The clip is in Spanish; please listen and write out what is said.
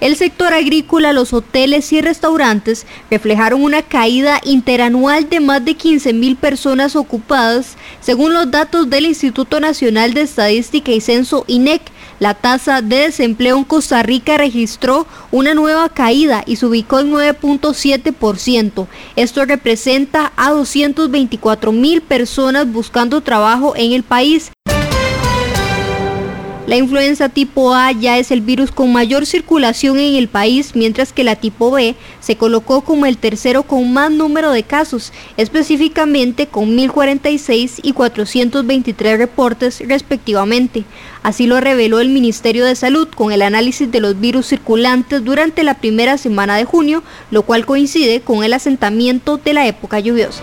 El sector agrícola, los hoteles y restaurantes reflejaron una caída interanual de más de 15 mil personas ocupadas, según los datos del Instituto Nacional de Estadística y Censo INEC. La tasa de desempleo en Costa Rica registró una nueva caída y se ubicó en 9.7%. Esto representa a 224 mil personas buscando trabajo en el país. La influenza tipo A ya es el virus con mayor circulación en el país, mientras que la tipo B se colocó como el tercero con más número de casos, específicamente con 1046 y 423 reportes respectivamente. Así lo reveló el Ministerio de Salud con el análisis de los virus circulantes durante la primera semana de junio, lo cual coincide con el asentamiento de la época lluviosa.